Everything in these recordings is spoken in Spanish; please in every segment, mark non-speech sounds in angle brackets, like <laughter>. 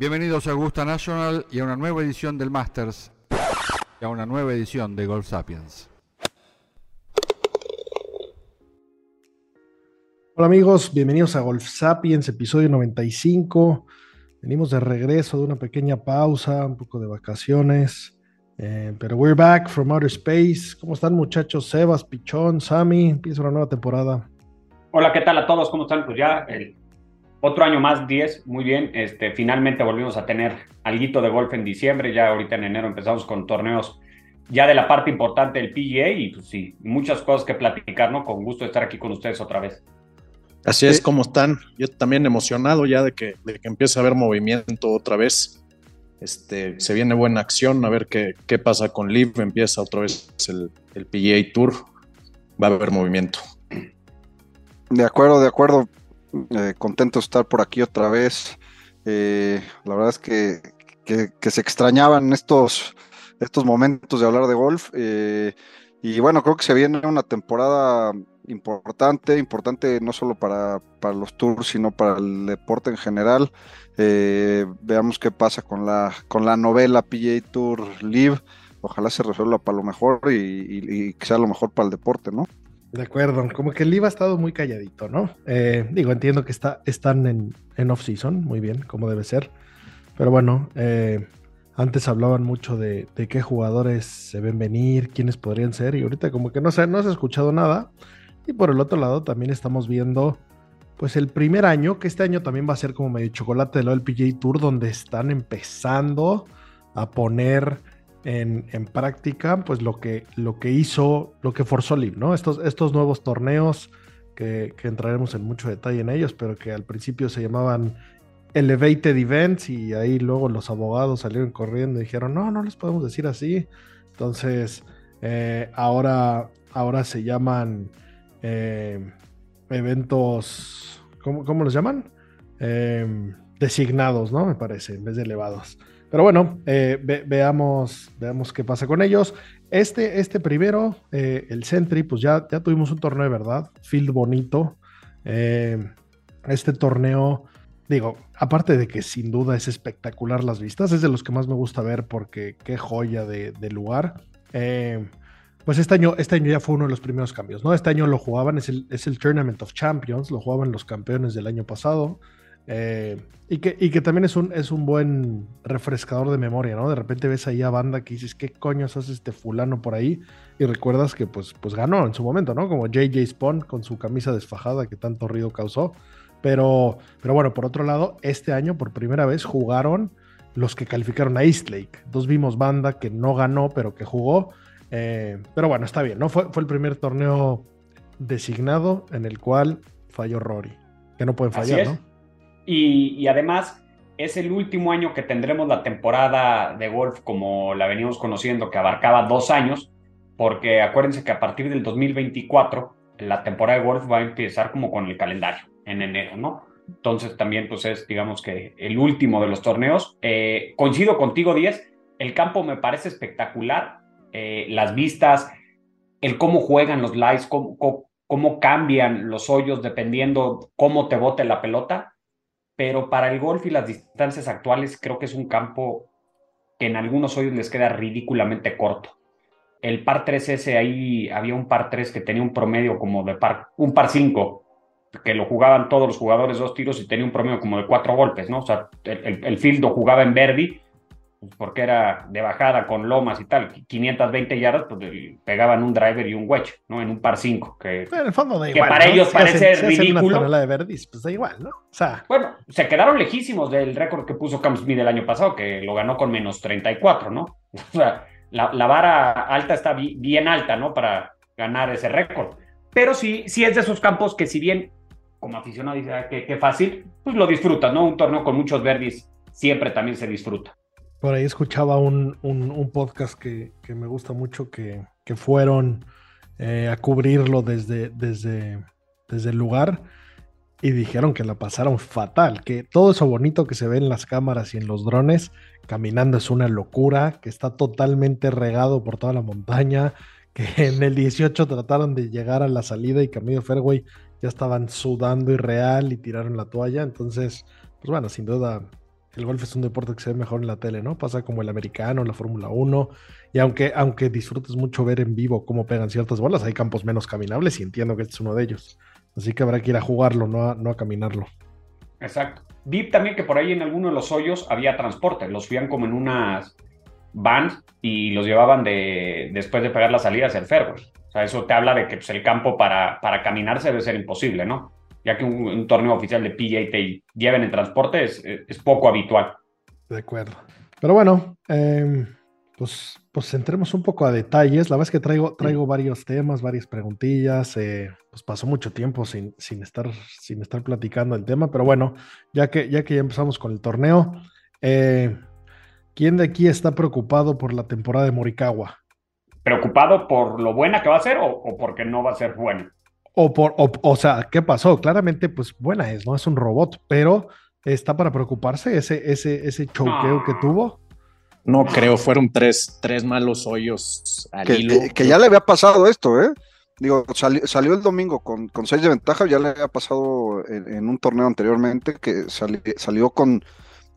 Bienvenidos a Augusta National y a una nueva edición del Masters y a una nueva edición de Golf Sapiens. Hola amigos, bienvenidos a Golf Sapiens, episodio 95. Venimos de regreso de una pequeña pausa, un poco de vacaciones. Eh, pero we're back from outer space. ¿Cómo están muchachos? Sebas, Pichón, Sammy. Empieza una nueva temporada. Hola, ¿qué tal a todos? ¿Cómo están? Pues ya el otro año más, 10, muy bien. Este, finalmente volvimos a tener algo de golf en diciembre. Ya ahorita en enero empezamos con torneos ya de la parte importante del PGA y pues sí, muchas cosas que platicar, ¿no? Con gusto de estar aquí con ustedes otra vez. Así es como están. Yo también emocionado ya de que, de que empiece a haber movimiento otra vez. Este, se viene buena acción, a ver qué, qué pasa con Liv. Empieza otra vez el, el PGA Tour. Va a haber movimiento. De acuerdo, de acuerdo. Eh, contento de estar por aquí otra vez. Eh, la verdad es que, que, se extrañaban estos, estos momentos de hablar de golf. Eh, y bueno, creo que se viene una temporada importante, importante no solo para, para los tours, sino para el deporte en general. Eh, veamos qué pasa con la, con la novela PGA Tour Live. Ojalá se resuelva para lo mejor y, y, y, sea lo mejor para el deporte, ¿no? De acuerdo, como que el Live ha estado muy calladito, ¿no? Eh, digo, entiendo que está, están en, en off-season, muy bien, como debe ser. Pero bueno, eh, antes hablaban mucho de, de, qué jugadores se ven venir, quiénes podrían ser, y ahorita como que no se, no se ha escuchado nada. Y por el otro lado también estamos viendo pues el primer año, que este año también va a ser como medio chocolate de lo del PGA Tour, donde están empezando a poner en, práctica pues lo que, lo que hizo, lo que forzó Liv, ¿no? Estos, estos nuevos torneos que, que, entraremos en mucho detalle en ellos, pero que al principio se llamaban Elevated Events y ahí luego los abogados salieron corriendo y dijeron, no, no les podemos decir así. Entonces, eh, ahora, ahora se llaman eh, eventos, ¿cómo, ¿cómo, los llaman? Eh, designados, ¿no? Me parece, en vez de elevados. Pero bueno, eh, ve, veamos, veamos qué pasa con ellos. Este, este primero, eh, el Sentry, pues ya, ya tuvimos un torneo verdad, field bonito. este torneo, digo, aparte de que sin duda es espectacular las vistas, es de los que más me gusta ver porque qué joya de, de lugar. Eh, pues este año, este año ya fue uno de los primeros cambios, ¿no? Este año lo jugaban, es el, es el Tournament of Champions, lo jugaban los campeones del año pasado. Eh, y, que, y que también es un, es un buen refrescador de memoria, ¿no? De repente ves ahí a banda que dices, ¿qué coños hace este fulano por ahí? Y recuerdas que pues, pues ganó en su momento, ¿no? Como JJ Spawn con su camisa desfajada que tanto ruido causó. Pero, pero bueno, por otro lado, este año por primera vez jugaron los que calificaron a East Lake. Dos vimos banda que no ganó, pero que jugó. Eh, pero bueno, está bien, ¿no? Fue, fue, el primer torneo designado en el cual falló Rory, que no pueden fallar, ¿no? Y, y, además es el último año que tendremos la temporada de golf como la venimos conociendo, que abarcaba dos años, porque acuérdense que a partir del 2024 la temporada de golf va a empezar como con el calendario, en enero, ¿no? Entonces también pues es, digamos que el último de los torneos. Eh, coincido contigo, 10, el campo me parece espectacular, eh, las vistas, el cómo juegan los lives, cómo, cómo, cómo, cambian los hoyos dependiendo cómo te bote la pelota. Pero para el golf y las distancias actuales, creo que es un campo que en algunos hoyos les queda ridículamente corto. El par 3S, ahí había un par 3 que tenía un promedio como de par, un par 5, que lo jugaban todos los jugadores dos tiros y tenía un promedio como de cuatro golpes, ¿no? O sea, el, el, el field lo jugaba en Verdi porque era de bajada con lomas y tal, 520 yardas, pues pegaban un driver y un wedge, ¿no? En un par 5. Que, Pero en el fondo da que igual. para ¿no? ellos Si parece hacen- si ridículo. Una tonelada de verdis, pues da igual, ¿no? O sea, Bueno, se quedaron lejísimos del récord que puso Cam Smith el año pasado, que lo ganó con menos 34, ¿no? <laughs> O sea, la, la vara alta está bi- bien alta, ¿no? Para ganar ese récord. Pero sí, sí es de esos campos que si bien como aficionado dice, "Ah, qué, qué fácil, pues lo disfrutas, ¿no? Un torneo con muchos verdis siempre también se disfruta. Por ahí escuchaba un, un, podcast que, que, me gusta mucho que, que fueron eh, a cubrirlo desde, desde, desde el lugar y dijeron que la pasaron fatal, que todo eso bonito que se ve en las cámaras y en los drones caminando es una locura, que está totalmente regado por toda la montaña, que <laughs> en el 18 trataron de llegar a la salida y Camilo Fairway ya estaban sudando y real y tiraron la toalla, entonces, pues bueno, sin duda el golf es un deporte que se ve mejor en la tele, ¿no? Pasa como el americano, la Fórmula 1, y aunque, aunque disfrutes mucho ver en vivo cómo pegan ciertas bolas, hay campos menos caminables y entiendo que este es uno de ellos. Así que habrá que ir a jugarlo, no a, no a caminarlo. Exacto. Vi también que por ahí en alguno de los hoyos había transporte, los subían como en unas vans y los llevaban de, después de pegar la salida hacia el fairway. O sea, eso te habla de que pues, el campo para, para debe ser imposible, ¿no? Ya que un, torneo oficial de PGA te lleven en transporte es, poco habitual. De acuerdo. Pero bueno, em, pues, pues entremos un poco a detalles. La verdad es que traigo, traigo varios temas, varias preguntillas. Eh, pues pasó mucho tiempo sin, sin, estar, sin estar platicando el tema, pero bueno, ya que, ya que ya empezamos con el torneo, eh, ¿quién de aquí está preocupado por la temporada de Morikawa? ¿Preocupado por lo buena que va a ser o, o porque no va a ser buena? O, por, o, sea, ¿qué pasó? Claramente, pues buena es, ¿no? Es un robot, pero está para preocuparse ese, ese, ese choqueo que tuvo. No creo, fueron tres, tres malos hoyos al que, hilo. Que, ya le había pasado esto, ¿eh? Digo, salió el domingo con, con, seis de ventaja, ya le había pasado en, un torneo anteriormente que salió con,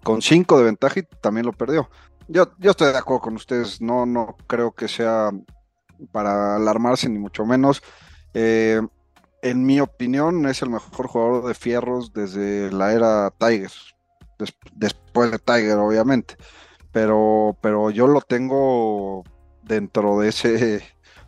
con cinco de ventaja y también lo perdió. Yo, yo estoy de acuerdo con ustedes, no, no creo que sea para alarmarse ni mucho menos. Eh, en mi opinión, es el mejor jugador de fierros desde la era Tiger. después de Tiger, obviamente. Pero, pero yo lo tengo dentro de ese,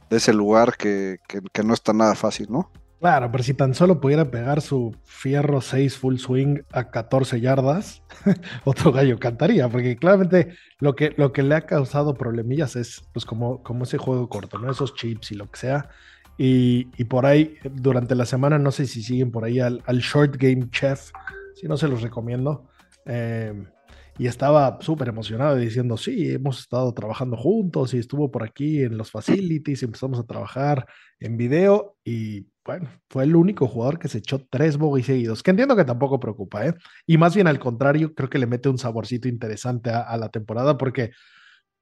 de ese lugar que, no está nada fácil, ¿no? Claro, pero si tan solo pudiera pegar su fierro 6 full swing a 14 yardas, <laughs> otro gallo cantaría, porque claramente lo que, lo que le ha causado problemillas es pues como, como ese juego corto, ¿no? Esos chips y lo que sea y, por ahí, durante la semana, no sé si siguen por ahí al, Short Game Chef, si no se los recomiendo. Em, y estaba súper emocionado diciendo, sí, hemos estado trabajando juntos y estuvo por aquí en los facilities, empezamos a trabajar en video y bueno, fue el único jugador que se echó tres bogies seguidos, que entiendo que tampoco preocupa, ¿eh? Y más bien al contrario, creo que le mete un saborcito interesante a la temporada porque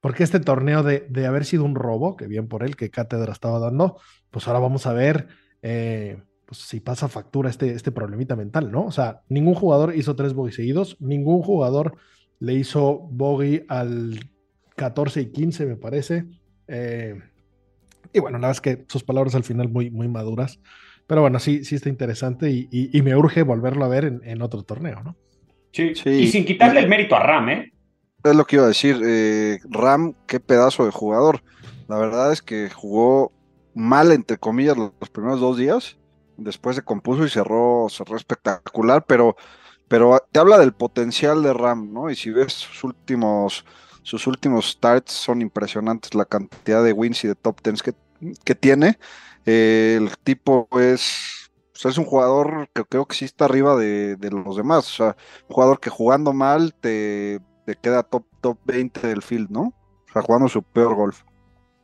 porque este torneo de, haber sido un robo, que bien por él, que Cátedra estaba dando, pues ahora vamos a ver eh, pues si pasa factura este, este problemita mental, ¿no? O sea, ningún jugador hizo tres bogies seguidos, ningún jugador le hizo bogey al 14 y 15, me parece. Eh, y bueno, la verdad es que sus palabras al final muy, muy maduras. Pero bueno, sí, sí está interesante y, me urge volverlo a ver en, otro torneo, ¿no? Sí, sí. Y sin quitarle el mérito a Ram, ¿eh? Es lo que iba a decir. Eh, Ram, qué pedazo de jugador. La verdad es que jugó mal, entre comillas, los, primeros dos días. Después se compuso y cerró, cerró espectacular, pero, pero te habla del potencial de Ram, ¿no? Y si ves sus últimos, sus últimos starts, son impresionantes la cantidad de wins y de top tens que, que tiene. Eh, el tipo es, pues, es un jugador que creo que sí está arriba de, de los demás. O sea, un jugador que jugando mal te te queda top, top 20 del field, ¿no? O sea, jugando su peor golf.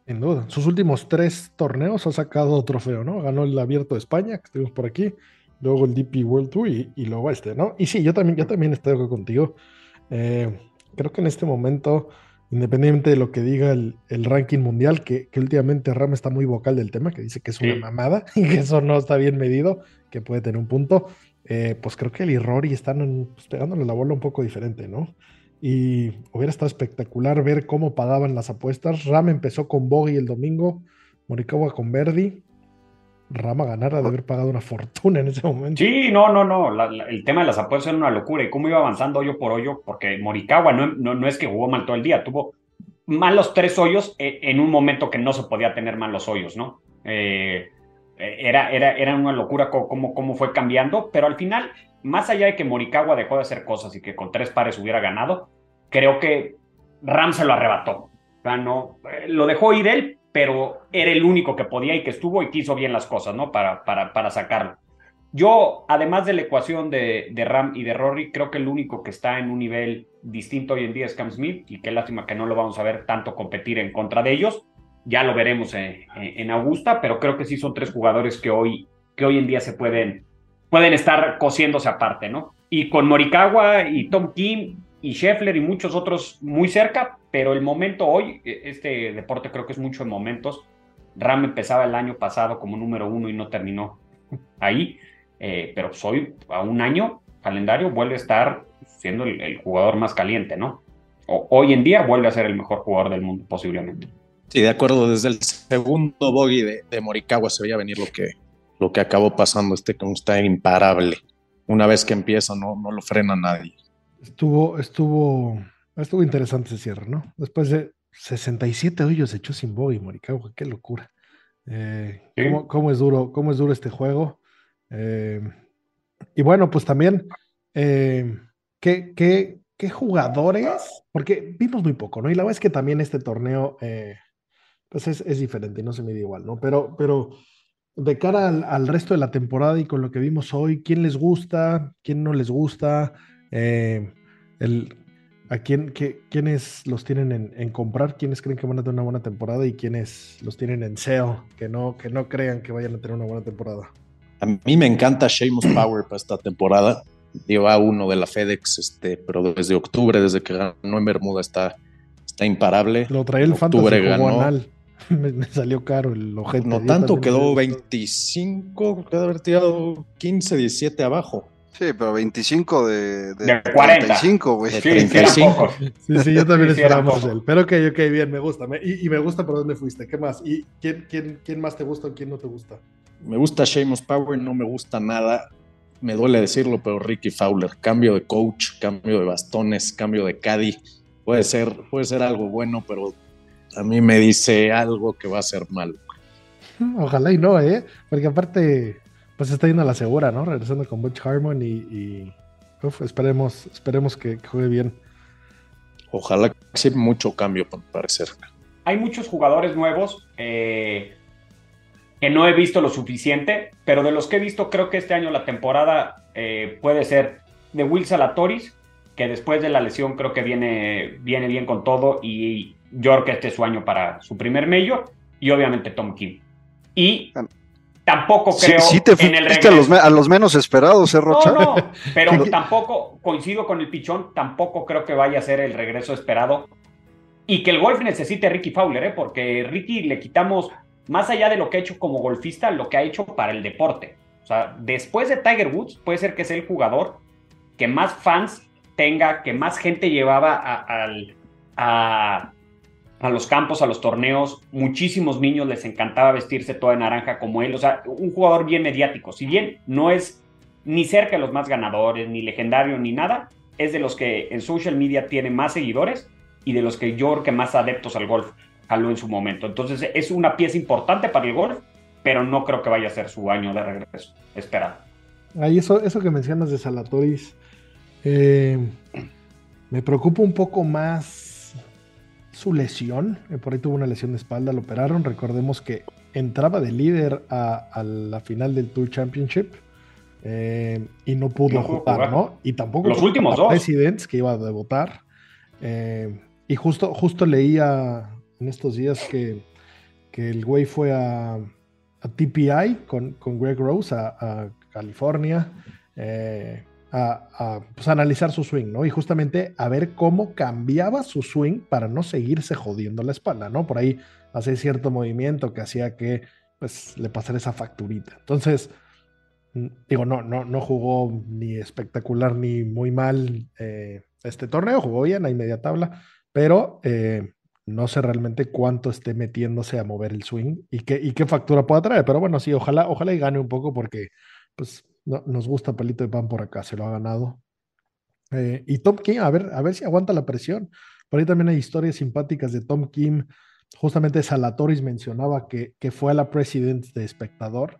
Sin duda. Sus últimos tres torneos ha sacado trofeo, ¿no? Ganó el Abierto de España, que estuvimos por aquí, luego el DP World Tour y, luego este, ¿no? Y sí, yo también, yo también estoy contigo. Eh, creo que en este momento, independientemente de lo que diga el, ranking mundial, que, últimamente Ram está muy vocal del tema, que dice que es una mamada <laughs> y que eso no está bien medido, que puede tener un punto, eh, pues creo que el y Rory están pues, pegándole la bola un poco diferente, ¿no? Y hubiera estado espectacular ver cómo pagaban las apuestas. Ram empezó con Bogey el domingo, Morikawa con Verdi. Rama ganara de haber pagado una fortuna en ese momento. Sí, no, no, no. el tema de las apuestas era una locura. Y cómo iba avanzando hoyo por hoyo, porque Morikawa no, no, es que jugó mal todo el día, tuvo malos tres hoyos eh, en un momento que no se podía tener malos hoyos, ¿no? Eh, era, era, era una locura cómo, cómo fue cambiando, pero al final más allá de que Morikawa dejó de hacer cosas y que con tres pares hubiera ganado, creo que Ram se lo arrebató. no, eh, lo dejó ir él, pero era el único que podía y que estuvo y quiso bien las cosas, ¿no? Para, para, para sacarlo. Yo, además de la ecuación de, de, Ram y de Rory, creo que el único que está en un nivel distinto hoy en día es Cam Smith y qué lástima que no lo vamos a ver tanto competir en contra de ellos. Ya lo veremos en, en Augusta, pero creo que sí son tres jugadores que hoy, que hoy en día se pueden, pueden estar cosiéndose aparte, ¿no? Y con Morikawa y Tom Kim y Scheffler y muchos otros muy cerca, pero el momento hoy, e, este deporte creo que es mucho en momentos. Ram empezaba el año pasado como número uno y no terminó ahí, eh, pero soy a un año calendario vuelve a estar siendo el, jugador más caliente, ¿no? Hoy en día vuelve a ser el mejor jugador del mundo posiblemente. Sí, de acuerdo, desde el segundo bogey de, de Morikawa se veía venir lo que, lo que acabó pasando, este como está imparable. Una vez que empieza no, no lo frena nadie. Estuvo, estuvo, estuvo interesante ese cierre, ¿no? Después de 67 hoyos echó sin bogey Morikawa, qué locura. Eh, ¿cómo, es duro, ¿Cómo es duro este juego? Eh, y bueno, pues también, eh, ¿qué, qué, qué, jugadores? Porque vimos muy poco, ¿no? Y la verdad es que también este torneo, pues es, es, diferente, no se mide igual, ¿no? Pero, pero de cara al, resto de la temporada y con lo que vimos hoy, ¿quién les gusta? ¿Quién no les gusta? Eh, el, ¿A quién, qué, quiénes los tienen en, comprar? ¿Quiénes creen que van a tener una buena temporada? ¿Y quiénes los tienen en sale? Que no, que no crean que vayan a tener una buena temporada. A mí me encanta Sheamus Power para esta temporada. Lleva uno de la FedEx, este, pero desde octubre, desde que ganó en Bermuda, está, está imparable. Lo trae el octubre ganó. <laughs> me, salió caro el objeto. No tanto, quedó 25, quedó haber tirado 15, 17 abajo. Sí, pero 25 de, de, 40. 35, güey. Sí, 35. Sí, sí, yo también sí, esperamos él. Pero ok, ok, bien, me gusta. y, y, me gusta por dónde fuiste. ¿Qué más? ¿Y quién, quién, quién más te gusta o quién no te gusta? Me gusta Sheamus Power, no me gusta nada. Me duele decirlo, pero Ricky Fowler. Cambio de coach, cambio de bastones, cambio de caddy. Puede ser, puede ser algo bueno, pero a mí me dice algo que va a ser malo. Ojalá y no, ¿eh? Porque aparte, pues está yendo a la segura, ¿no? Regresando con Butch Harmon y, esperemos, esperemos que, juegue bien. Ojalá que sí, mucho cambio, para parecer. Hay muchos jugadores nuevos eh, que no he visto lo suficiente, pero de los que he visto, creo que este año la temporada eh, puede ser de Will Salatoris, que después de la lesión creo que viene, viene bien con todo y York este es su año para su primer mayor y obviamente Tom Kim. Y tampoco creo sí, te en el a los, a los, menos esperados, ¿eh, Rocha? No, no, pero <laughs> tampoco coincido con el pichón, tampoco creo que vaya a ser el regreso esperado y que el golf necesite Ricky Fowler, ¿eh? porque Ricky le quitamos más allá de lo que ha hecho como golfista, lo que ha hecho para el deporte. O sea, después de Tiger Woods, puede ser que sea el jugador que más fans tenga, que más gente llevaba a, a a los campos, a los torneos. Muchísimos niños les encantaba vestirse toda de naranja como él. O sea, un jugador bien mediático. Si bien no es ni cerca de los más ganadores, ni legendario, ni nada, es de los que en social media tiene más seguidores y de los que yo creo que más adeptos al golf jaló en su momento. Entonces es una pieza importante para el golf, pero no creo que vaya a ser su año de regreso esperado. Ahí eso, eso que mencionas de Salatoris, eh, me preocupa un poco más su lesión. Eh, por ahí tuvo una lesión de espalda, lo operaron. Recordemos que entraba de líder a, la final del Tour Championship eh, y no pudo jugar, ¿no? Y tampoco los últimos dos Presidents que iba a debutar. Eh, y justo, justo leía en estos días que, que el güey fue a, a TPI con, con, Greg Rose a, a California a, pues, analizar su swing, ¿no? Y justamente a ver cómo cambiaba su swing para no seguirse jodiendo la espalda, ¿no? Por ahí hacía cierto movimiento que hacía que pues le pasara esa facturita. Entonces, mm, digo, no, no, no jugó ni espectacular ni muy mal eh, este torneo, jugó bien a media tabla, pero eh, no sé realmente cuánto esté metiéndose a mover el swing y qué, y qué factura pueda traer. Pero bueno, sí, ojalá, ojalá y gane un poco porque pues no, nos gusta palito de pan por acá, se lo ha ganado. Eh, y Tom Kim, a ver, a ver si aguanta la presión. Por ahí también hay historias simpáticas de Tom Kim. Justamente Salatoris mencionaba que, que fue a la President de espectador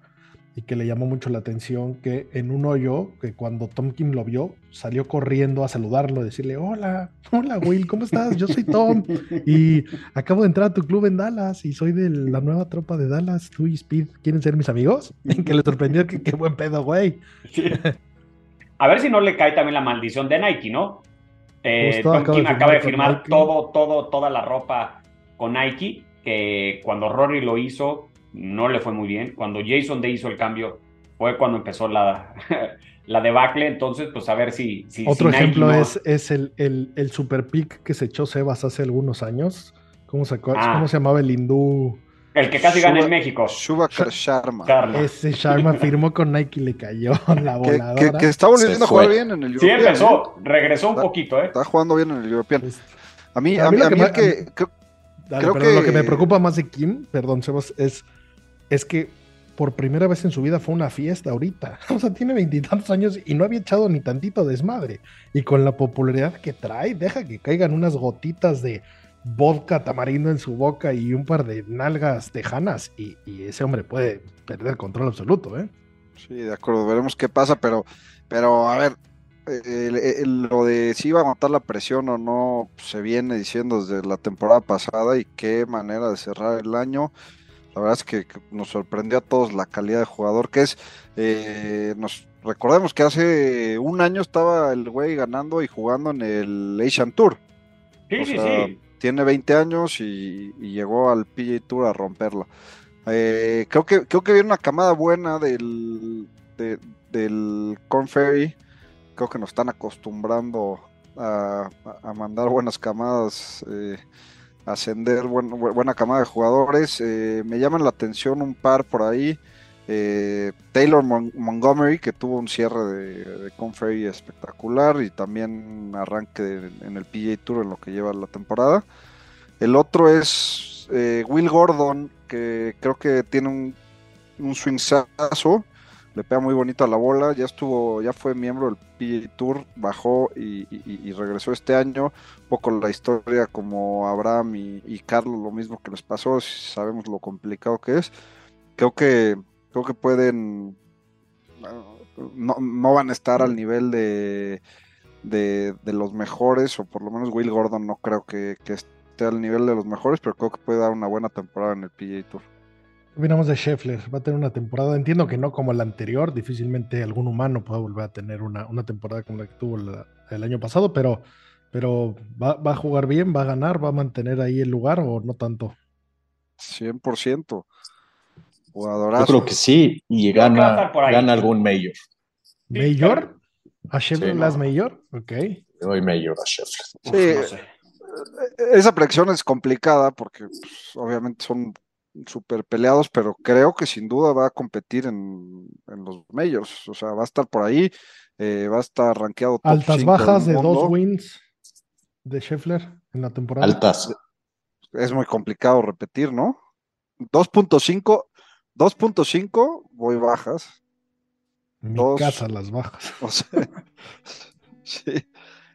y que le llamó mucho la atención que en un hoyo, que cuando Tom Kim lo vio, salió corriendo a saludarlo, a decirle, hola, hola Will, ¿cómo estás? Yo soy Tom y acabo de entrar a tu club en Dallas y soy de la nueva tropa de Dallas, tú y Speed, ¿quieren ser mis amigos? <laughs> que le sorprendió que qué buen pedo, güey. A ver si no le cae también la maldición de Nike, ¿no? Eh, Tom Kim acaba de firmar todo, todo, toda la ropa con Nike, que cuando Rory lo hizo, no le fue muy bien. Cuando Jason Day hizo el cambio, fue cuando empezó la, <laughs> la debacle. Entonces, pues a ver si. si Otro ejemplo es, es el, el, super pick que se echó Sebas hace algunos años. ¿Cómo se, ah. ¿cómo se llamaba el hindú? El que casi gana en México. Shubakar Sharma. Ese Sharma firmó con Nike y le cayó la voladora. Que, está volviendo a jugar bien en el European. Sí, empezó. ¿eh? Regresó un poquito, ¿eh? Está jugando bien en el European. Pues, a mí, a mí, a mí, que, creo que... lo que me preocupa más de Kim, perdón, Sebas, es es que por primera vez en su vida fue una fiesta ahorita. <laughs> O sea, tiene veintitantos años y no había echado ni tantito desmadre. Y con la popularidad que trae, deja que caigan unas gotitas de vodka tamarindo en su boca y un par de nalgas tejanas. Y, y ese hombre puede perder control absoluto, ¿eh? Sí, de acuerdo. Veremos qué pasa, pero, pero a ver, lo de si iba a aguantar la presión o no se viene diciendo desde la temporada pasada y qué manera de cerrar el año. La verdad es que nos sorprendió a todos la calidad de jugador que es. Eh, nos recordemos que hace un año estaba el güey ganando y jugando en el Asian Tour. Sí, sí, sí. Tiene 20 años y, llegó al PGA Tour a romperla. Eh, creo que creo que viene una camada buena del, del Corn Ferry. Creo que nos están acostumbrando a, mandar buenas camadas. Eh, ascender buena camada de jugadores. Eh, me llaman la atención un par por ahí. Eh, Taylor Montgomery, que tuvo un cierre de, de espectacular y también arranque en el PGA Tour en lo que lleva la temporada. El otro es eh, Will Gordon, que creo que tiene un, un swingsazo le pega muy bonito a la bola, ya estuvo, ya fue miembro del PGA Tour, bajó y, regresó este año, un poco la historia como Abraham y, Carlos, lo mismo que les pasó, sabemos lo complicado que es, creo que, creo que pueden, no, van a estar al nivel de, de, los mejores, o por lo menos Will Gordon no creo que, que esté al nivel de los mejores, pero creo que puede dar una buena temporada en el PGA Tour. Opinamos de Scheffler, va a tener una temporada, entiendo que no como la anterior, difícilmente algún humano pueda volver a tener una, temporada como la que tuvo el año pasado, pero, pero va, a jugar bien, va a ganar, va a mantener ahí el lugar o no tanto. 100%. Jugadorazo. Yo creo que sí, y gana, gana algún mayor. ¿Mayor? ¿A Scheffler las mayor? Ok. doy mayor a Scheffler. Sí, esa predicción es complicada porque pues, obviamente son súper peleados, pero creo que sin duda va a competir en, los medios, o sea, va a estar por ahí, eh, va a estar rankeado. Altas bajas de dos wins de Scheffler en la temporada. Altas. Es muy complicado repetir, ¿no? 2.5, 2.5, voy bajas. Mi casa las bajas. <laughs> sí,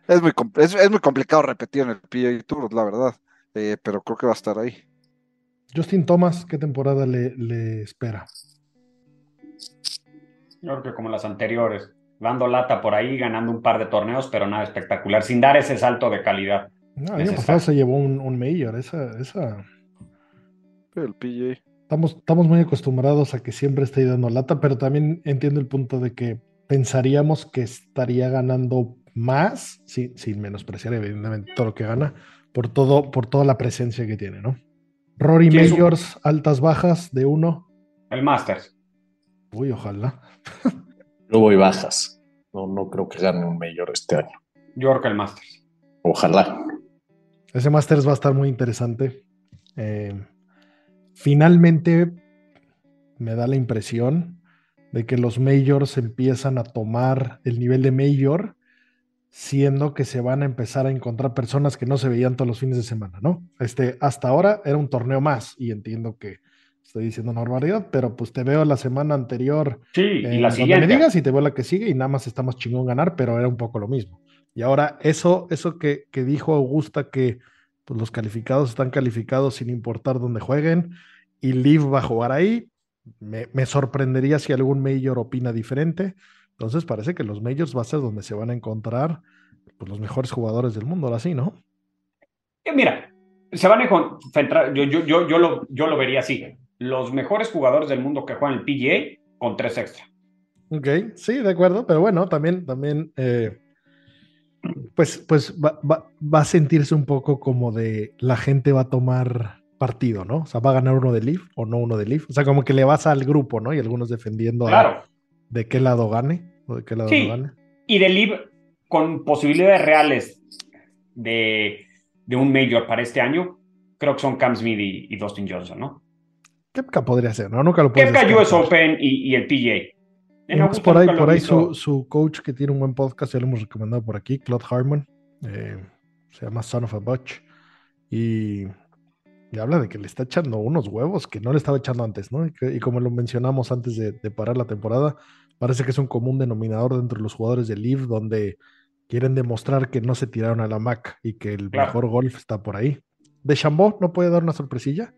es muy, es, muy complicado repetir en el PGA Tour, la verdad, eh, pero creo que va a estar ahí. Justin Thomas, ¿qué temporada le, espera? Yo creo que como las anteriores, dando lata por ahí, ganando un par de torneos, pero nada espectacular, sin dar ese salto de calidad. No, el año pasado se llevó un, un mayor, esa, esa... El PJ. Estamos, estamos muy acostumbrados a que siempre esté dando lata, pero también entiendo el punto de que pensaríamos que estaría ganando más, sin, sin menospreciar evidentemente todo lo que gana, por, todo, por toda la presencia que tiene, ¿no? Rory Majors, altas bajas de uno. El Masters. Uy, ojalá. Yo voy bajas. No, no creo que gane un Major este año. York el Masters. Ojalá. Ese Masters va a estar muy interesante. Eh, finalmente me da la impresión de que los Majors empiezan a tomar el nivel de Major siendo que se van a empezar a encontrar personas que no se veían todos los fines de semana, ¿no? Este, hasta ahora era un torneo más y entiendo que estoy diciendo una barbaridad, pero pues te veo la semana anterior. Sí, y la siguiente. me digas y te veo la que sigue y nada más está más chingón ganar, pero era un poco lo mismo. Y ahora eso, eso que, que dijo Augusta que pues, los calificados están calificados sin importar dónde jueguen y Liv va a jugar ahí, me, sorprendería si algún mayor opina diferente. Entonces parece que los majors va a ser donde se van a encontrar pues, los mejores jugadores del mundo, ahora sí, ¿no? Eh, mira, se van a encontrar, yo, yo, yo, yo, lo, yo lo vería así, los mejores jugadores del mundo que juegan el PGA con tres extra. Ok, sí, de acuerdo, pero bueno, también, también, eh, pues, pues va, va, a sentirse un poco como de la gente va a tomar partido, ¿no? O sea, va a ganar uno de Leaf o no uno de Leaf. O sea, como que le vas al grupo, ¿no? Y algunos defendiendo de qué lado gane o de qué lado no gane. Y de Leaf con posibilidades reales de, de, un Major para este año, creo que son Cam Smith y, Dustin Johnson, ¿no? Kepka podría ser, ¿no? Nunca lo puedes Kepka, US Open y, y el PGA. por ahí, por ahí su, su, coach que tiene un buen podcast, ya lo hemos recomendado por aquí, Claude Harmon, eh, se llama Son of a Butch, y y habla de que le está echando unos huevos que no le estaba echando antes, ¿no? Y, como lo mencionamos antes de, parar la temporada, parece que es un común denominador dentro de los jugadores de Live donde quieren demostrar que no se tiraron a la Mac y que el mejor golf está por ahí. ¿De Chambó no puede dar una sorpresilla?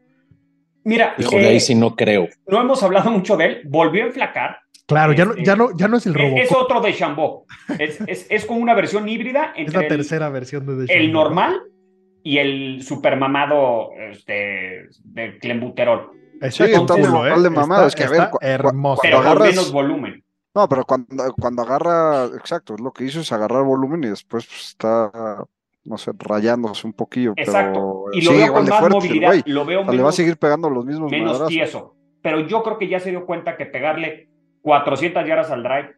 Mira, Híjole, ahí sí no creo. No hemos hablado mucho de él, volvió a enflacar. Claro, ya, no, este, ya, no, ya no es el robot. Es otro de Chambó. Es, es, es, como una versión híbrida entre <laughs> es la tercera versión de El normal y el super mamado este, de Clembuterol. Sí, Entonces, ¿eh? de mamado, es que a ver, hermoso. pero con menos volumen. No, pero cuando, cuando agarra, exacto, es lo que hizo es agarrar volumen y después pues, está, no sé, rayándose un poquillo. Exacto. y lo veo con más movilidad, lo veo menos, le va a seguir pegando los mismos menos tieso. Pero yo creo que ya se dio cuenta que pegarle 400 yardas al drive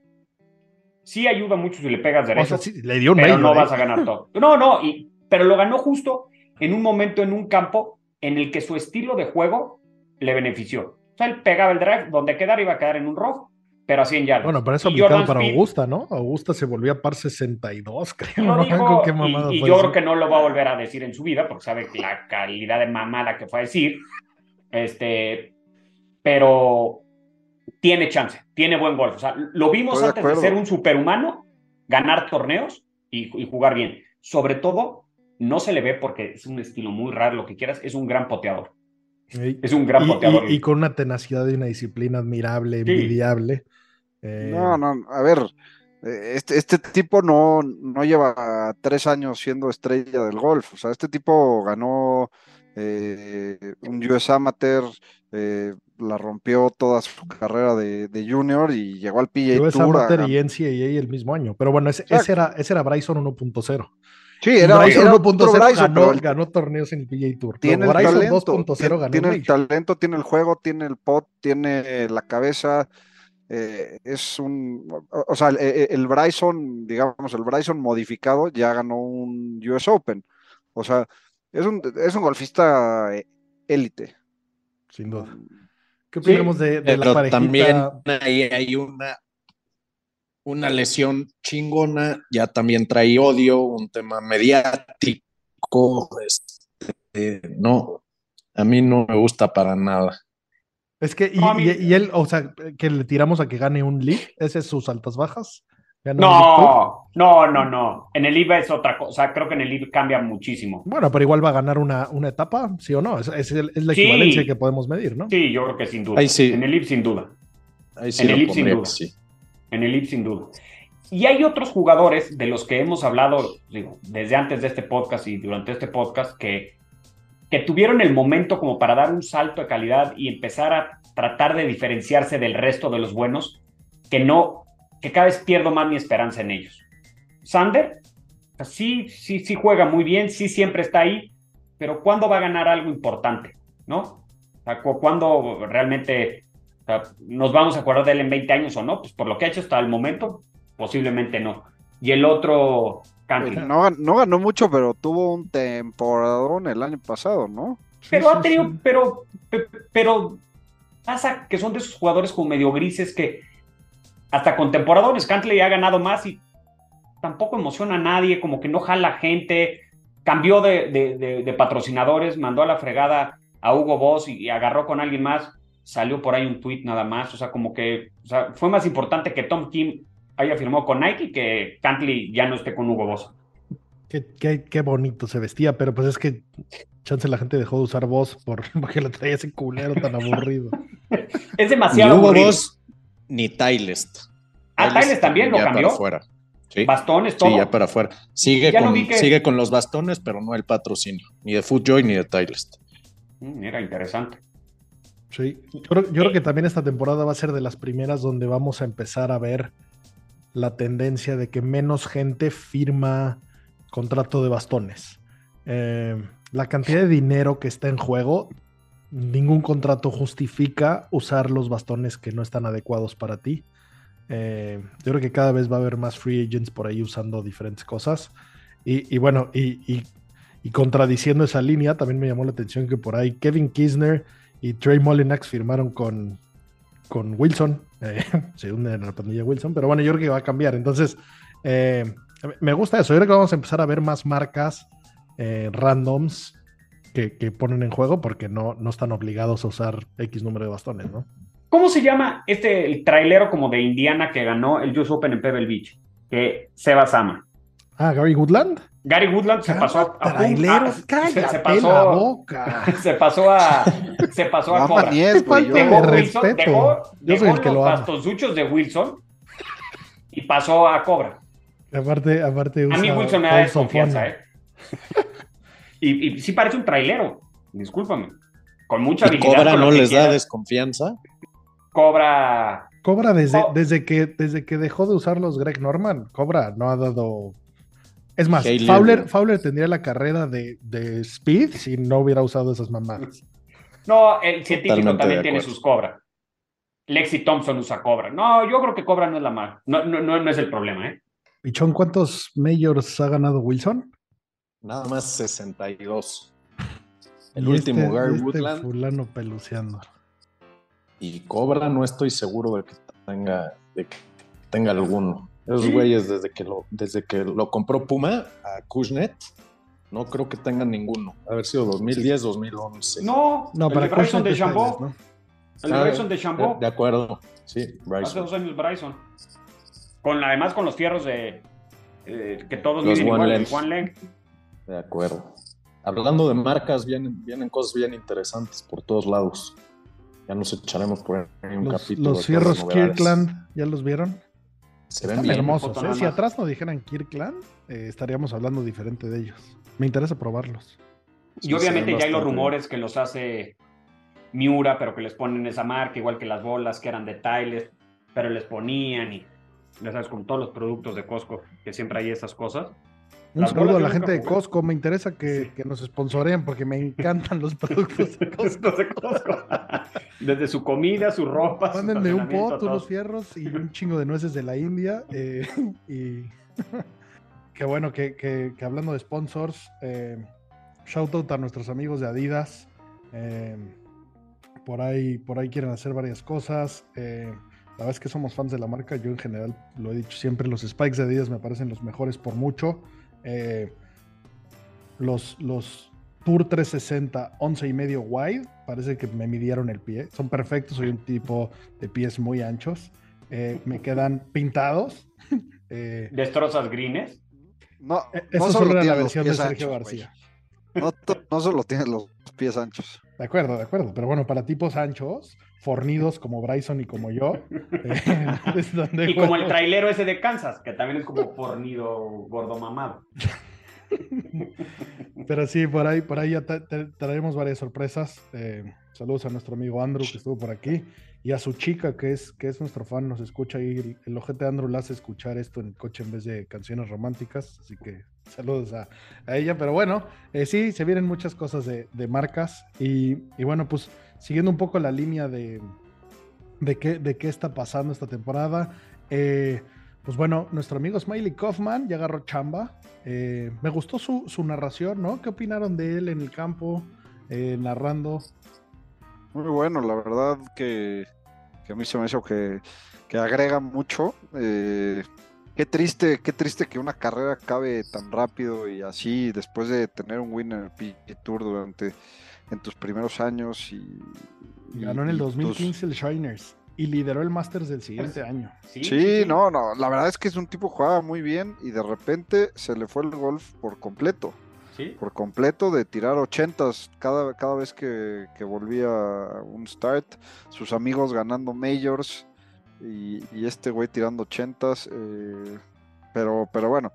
sí ayuda mucho si le pegas derecho. O sea, sí, le dio un pero no ¿eh? vas a ganar todo. <laughs> No, no, y pero lo ganó justo en un momento en un campo en el que su estilo de juego le benefició. O sea, él pegaba el drive, donde quedara iba a quedar en un rough, pero así en yardas. Bueno, para eso aplicado para Augusta, ¿no? Augusta se volvió a par 62, <laughs> creo. ¿no? ¿Qué y, y yo creo que no lo va a volver a decir en su vida, porque sabe la calidad de mamada que fue a decir. Este, pero tiene chance, tiene buen golf. O sea, lo vimos antes de, ser un superhumano, ganar torneos y, y jugar bien. Sobre todo no se le ve porque es un estilo muy raro, lo que quieras, es un gran poteador. Es un gran poteador. Y, con una tenacidad y una disciplina admirable, envidiable. Eh, no, no, a ver, eh, este, este tipo no, no lleva tres años siendo estrella del golf. O sea, este tipo ganó eh, un US Amateur, la rompió toda su carrera de, junior y llegó al PGA US Amateur y NCAA el mismo año. Pero bueno, ese, era, ese era Bryson 1.0. Sí, era, Bryson 1.0 ganó, torneos en el PGA Tour. Tiene el talento, tiene, el talento, tiene el juego, tiene el pot, tiene la cabeza. Eh, es un, o sea, el, Bryson, digamos, el Bryson modificado ya ganó un US Open. O sea, es un, es un golfista eh, élite. Sin duda. ¿Qué opinamos de, de la parejita? También hay una una lesión chingona, ya también trae odio, un tema mediático, este, no, a mí no me gusta para nada. Es que, y, él, o sea, que le tiramos a que gane un league, ¿ese es sus altas bajas? No, no, no, no. En el IVA es otra cosa. Creo que en el IVA cambia muchísimo. Bueno, pero igual va a ganar una, una etapa, ¿sí o no? Es, es, la equivalencia que podemos medir, ¿no? Sí, yo creo que sin duda. En el IVA, sin duda. en el IVA, sin duda. Sí en el IP sin duda. Y hay otros jugadores de los que hemos hablado digo, desde antes de este podcast y durante este podcast que, que tuvieron el momento como para dar un salto de calidad y empezar a tratar de diferenciarse del resto de los buenos, que no, que cada vez pierdo más mi esperanza en ellos. Sander, sí, sí, sí juega muy bien, sí siempre está ahí, pero ¿cuándo va a ganar algo importante? ¿No? O ¿cuándo realmente ¿nos vamos a acordar de él en 20 años o no? Pues por lo que ha hecho hasta el momento, posiblemente no. Y el otro, No, no, ganó mucho, pero tuvo un temporadón el año pasado, ¿no? Pero ha tenido, pero, pero pasa que son de esos jugadores como medio grises que hasta con temporadones Cantley ha ganado más y tampoco emociona a nadie, como que no jala gente, cambió de, de patrocinadores, mandó a la fregada a Hugo Boss y agarró con alguien más salió por ahí un tweet nada más, o sea, como que o sea, fue más importante que Tom Kim haya firmado con Nike que Cantley ya no esté con Hugo Boss. Qué, qué, bonito se vestía, pero pues es que chance la gente dejó de usar voz por, <laughs> porque lo traía ese culero tan aburrido. <laughs> es demasiado ni Hugo aburrido. Boss ni Tylest. Ah, Tylest también lo ya cambió. Para afuera. Sí. Bastones, todo. Sí, ya para afuera. Sigue no con, vi que- sigue con los bastones, pero no el patrocinio. Ni de Footjoy ni de Tylest. Mm, Era interesante. Sí, yo creo, yo creo que también esta temporada va a ser de las primeras donde vamos a empezar a ver la tendencia de que menos gente firma contrato de bastones. Eh, la cantidad de dinero que está en juego, ningún contrato justifica usar los bastones que no están adecuados para ti. Eh, yo creo que cada vez va a haber más free agents por ahí usando diferentes cosas. Y, y bueno, y, y- y contradiciendo esa línea, también me llamó la atención que por ahí Kevin Kisner y Trey Molinax firmaron con, con Wilson. eh, <laughs> se hunde en la pandilla Wilson, pero bueno, yo creo que va a cambiar. Entonces, eh, me gusta eso. Yo creo que vamos a empezar a ver más marcas eh, randoms que, que ponen en juego porque no, no están obligados a usar X número de bastones, ¿no? ¿Cómo se llama este el trailero como de Indiana que ganó el US Open en Pebble Beach? Que Sebas ama. Ah, Gary Woodland. Gary Woodland se pasó a, Trailero, se- cállate se pasó, la boca. <laughs> se pasó a se pasó a Cobra. Dejó, de Wilson, respeto. dejó, Yo soy dejó el que los bastoncitos de Wilson y pasó a Cobra. Aparte, aparte A mí Wilson me da desconfianza. ¿eh? <laughs> Y, y sí parece un trailero, discúlpame. Con mucha ¿Y habilidad. Cobra con no les da desconfianza? Cobra. Cobra desde, Oh. desde, que, desde que dejó de usarlos Greg Norman, Cobra no ha dado... Es más, Fowler. Fowler tendría la carrera de, de Speed si no hubiera usado esas mamadas. No, el científico Totalmente también tiene sus Cobra. Lexi Thompson usa Cobra. No, yo creo que Cobra no es la mal. No, no, no, no es el problema, ¿eh? Pichón, ¿cuántos majors ha ganado Wilson? Nada más 62. El Y último, este- Gary este Woodland. fulano peluceando. Y Cobra no estoy seguro de que tenga, de que tenga alguno. Esos Sí. güeyes desde que lo, desde que lo compró Puma a Kushnet, no creo que tengan ninguno. Ha haber sido 2010, 2011. No, No, el para de Bryson de Chambó. ¿no? El de Ah, Bryson de Chambó. De, de acuerdo. Sí, Hace Bryson. dos años Bryson. Con, además con los fierros de eh, que todos Los miden igual, Length. One Length. De acuerdo. Hablando de marcas, vienen, vienen cosas bien interesantes por todos lados. Ya nos echaremos por ahí un Los, capítulo. los fierros. Kirkland, ¿ya los vieron? Se ven bien. hermosos. ¿eh? Si atrás no dijeran Kirkland, eh, estaríamos hablando diferente de ellos. Me interesa probarlos. Sí, Y obviamente ya hay los rumores que los hace Miura, pero que les ponen esa marca, igual que las bolas que eran de Tyler, pero les ponían y ya sabes, con todos los productos de Costco, que siempre hay esas cosas. Un saludo a la gente de. Costco. Me interesa que, que nos sponsoren porque me encantan los <laughs> productos de Costco. Costos de Costco. Desde su comida, su ropa, Mándenme un pot, unos fierros y un <laughs> chingo de nueces de la India. eh, y <laughs> qué bueno que, que- que hablando de sponsors, eh, shout out a nuestros amigos de Adidas. eh, por, ahí, por ahí quieren hacer varias cosas. eh, la verdad es que somos fans de la marca. Yo en general lo he dicho siempre, los spikes de Adidas me parecen los mejores por mucho. Eh, los, los Tour 360 11 y medio wide, parece que me midieron el pie. Son perfectos, soy un tipo de pies muy anchos. Eh, me quedan pintados. <laughs> Eh, Destrozas grines. No, no eso solo la versión de Sergio anchos. García. No, no solo tienes los pies anchos. De acuerdo, de acuerdo. Pero bueno, para tipos anchos, fornidos como Bryson y como yo. eh, <laughs> Y como el trailero ese de Kansas, que también es como fornido gordo mamado. Pero sí, por ahí, por ahí ya tra- tra- traeremos varias sorpresas. Eh, saludos a nuestro amigo Andrew que estuvo por aquí y a su chica que es, que es nuestro fan, nos escucha ahí. El, el ojete Andrew le hace escuchar esto en el coche en vez de canciones románticas. Así que saludos a, a ella. Pero bueno, eh, sí, se vienen muchas cosas de, de marcas. Y, y bueno, pues siguiendo un poco la línea de, de, qué, de qué está pasando esta temporada. eh, pues bueno, nuestro amigo Smiley Kaufman ya agarró chamba. Eh, me gustó su, su narración, ¿no? ¿Qué opinaron de él en el campo, eh, narrando? Muy bueno, la verdad que, que a mí se me hizo que, que agrega mucho. Eh, qué triste, qué triste que una carrera acabe tan rápido y así después de tener un win en el PGA Tour durante en tus primeros años y, y- Ganó en el y tus- 2015 el Shiners y lideró el Masters del siguiente año. Sí, Sí, no, no, la verdad es que es un tipo que jugaba muy bien y de repente se le fue el golf por completo. por completo, de tirar ochentas cada, cada vez que, que volvía un start, sus amigos ganando majors y, este güey tirando ochentas, eh, pero, pero bueno,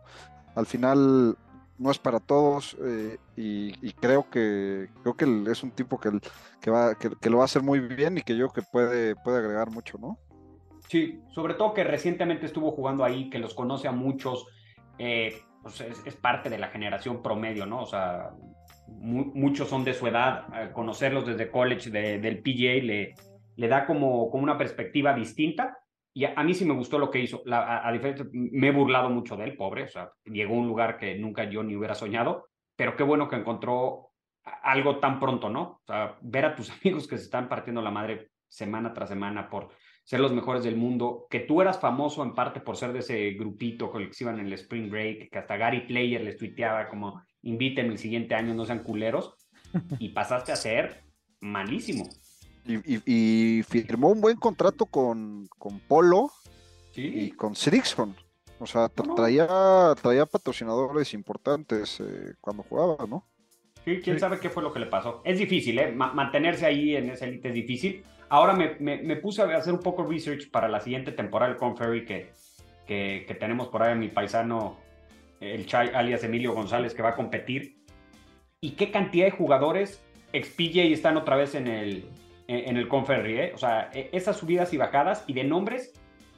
al final no es para todos eh, y, creo que creo que es un tipo que, que, va, lo va a hacer muy bien y que yo que puede, puede agregar mucho, ¿no? Sí, sobre todo que recientemente estuvo jugando ahí, que los conoce a muchos, eh, pues es, parte de la generación promedio, ¿no? O sea, muchos son de su edad, conocerlos desde college del PGA le, le da como, como una perspectiva distinta y a, mí sí me gustó lo que hizo. a, diferencia, me he burlado mucho de él, pobre. O sea, llegó a un lugar que nunca yo ni hubiera soñado. Pero qué bueno que encontró algo tan pronto, ¿no? O sea, ver a tus <laughs> amigos que se están partiendo la madre semana tras semana por ser los mejores del mundo, que tú eras famoso en parte por ser de ese grupito con el que se iban en el Spring Break, que hasta Gary Player les tuiteaba como inviten el siguiente año, no sean culeros, y pasaste a ser malísimo. Y, firmó un buen contrato con, con Polo y con Srixon. O sea, traía, traía patrocinadores importantes eh, cuando jugaba, ¿no? Sí, quién sabe qué fue lo que le pasó. Es difícil, ¿eh? mantenerse ahí en esa élite es difícil. Ahora me, me, puse a hacer un poco research para la siguiente temporada del Conferry que, que, que tenemos por ahí en mi paisano, el Chai alias Emilio González, que va a competir. Y qué cantidad de jugadores ex PJ están otra vez en el, en el Conferry, ¿eh? O sea, e, esas subidas y bajadas y de nombres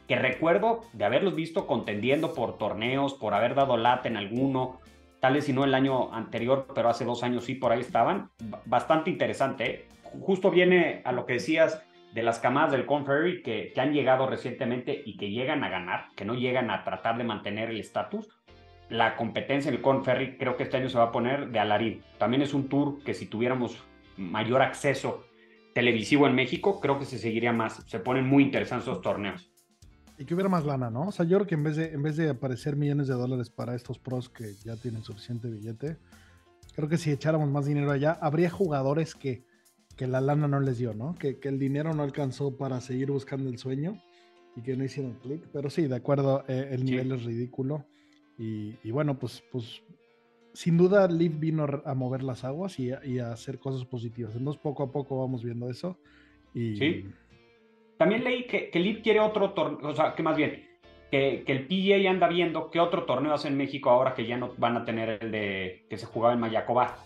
que recuerdo de haberlos visto contendiendo por torneos, por haber dado lata en alguno, tal vez si no el año anterior, pero hace dos años sí por ahí estaban. Bastante interesante. ¿eh? Justo viene a lo que decías de las camadas del Conferry que, que han llegado recientemente y que llegan a ganar, que no llegan a tratar de mantener el estatus. La competencia en el Conferry creo que este año se va a poner de alarido. También es un tour que si tuviéramos mayor acceso televisivo en México, creo que se seguiría más. Se ponen muy interesantes esos torneos. Y que hubiera más lana, ¿no? O sea, yo creo que en vez de, en vez de aparecer millones de dólares para estos pros que ya tienen suficiente billete, creo que si echáramos más dinero allá, habría jugadores que, que la lana no les dio, ¿no? Que, que, el dinero no alcanzó para seguir buscando el sueño y que no hicieron clic. Pero sí, de acuerdo, eh, el nivel es ridículo. Y, y, bueno, pues, pues sin duda Liv vino a mover las aguas y a, hacer cosas positivas. Entonces poco a poco vamos viendo eso. Y... Sí. También leí que, que Liv quiere otro torneo, o sea, que más bien, que, que, el PGA anda viendo qué otro torneo hace en México ahora que ya no van a tener el de que se jugaba en Mayacoba.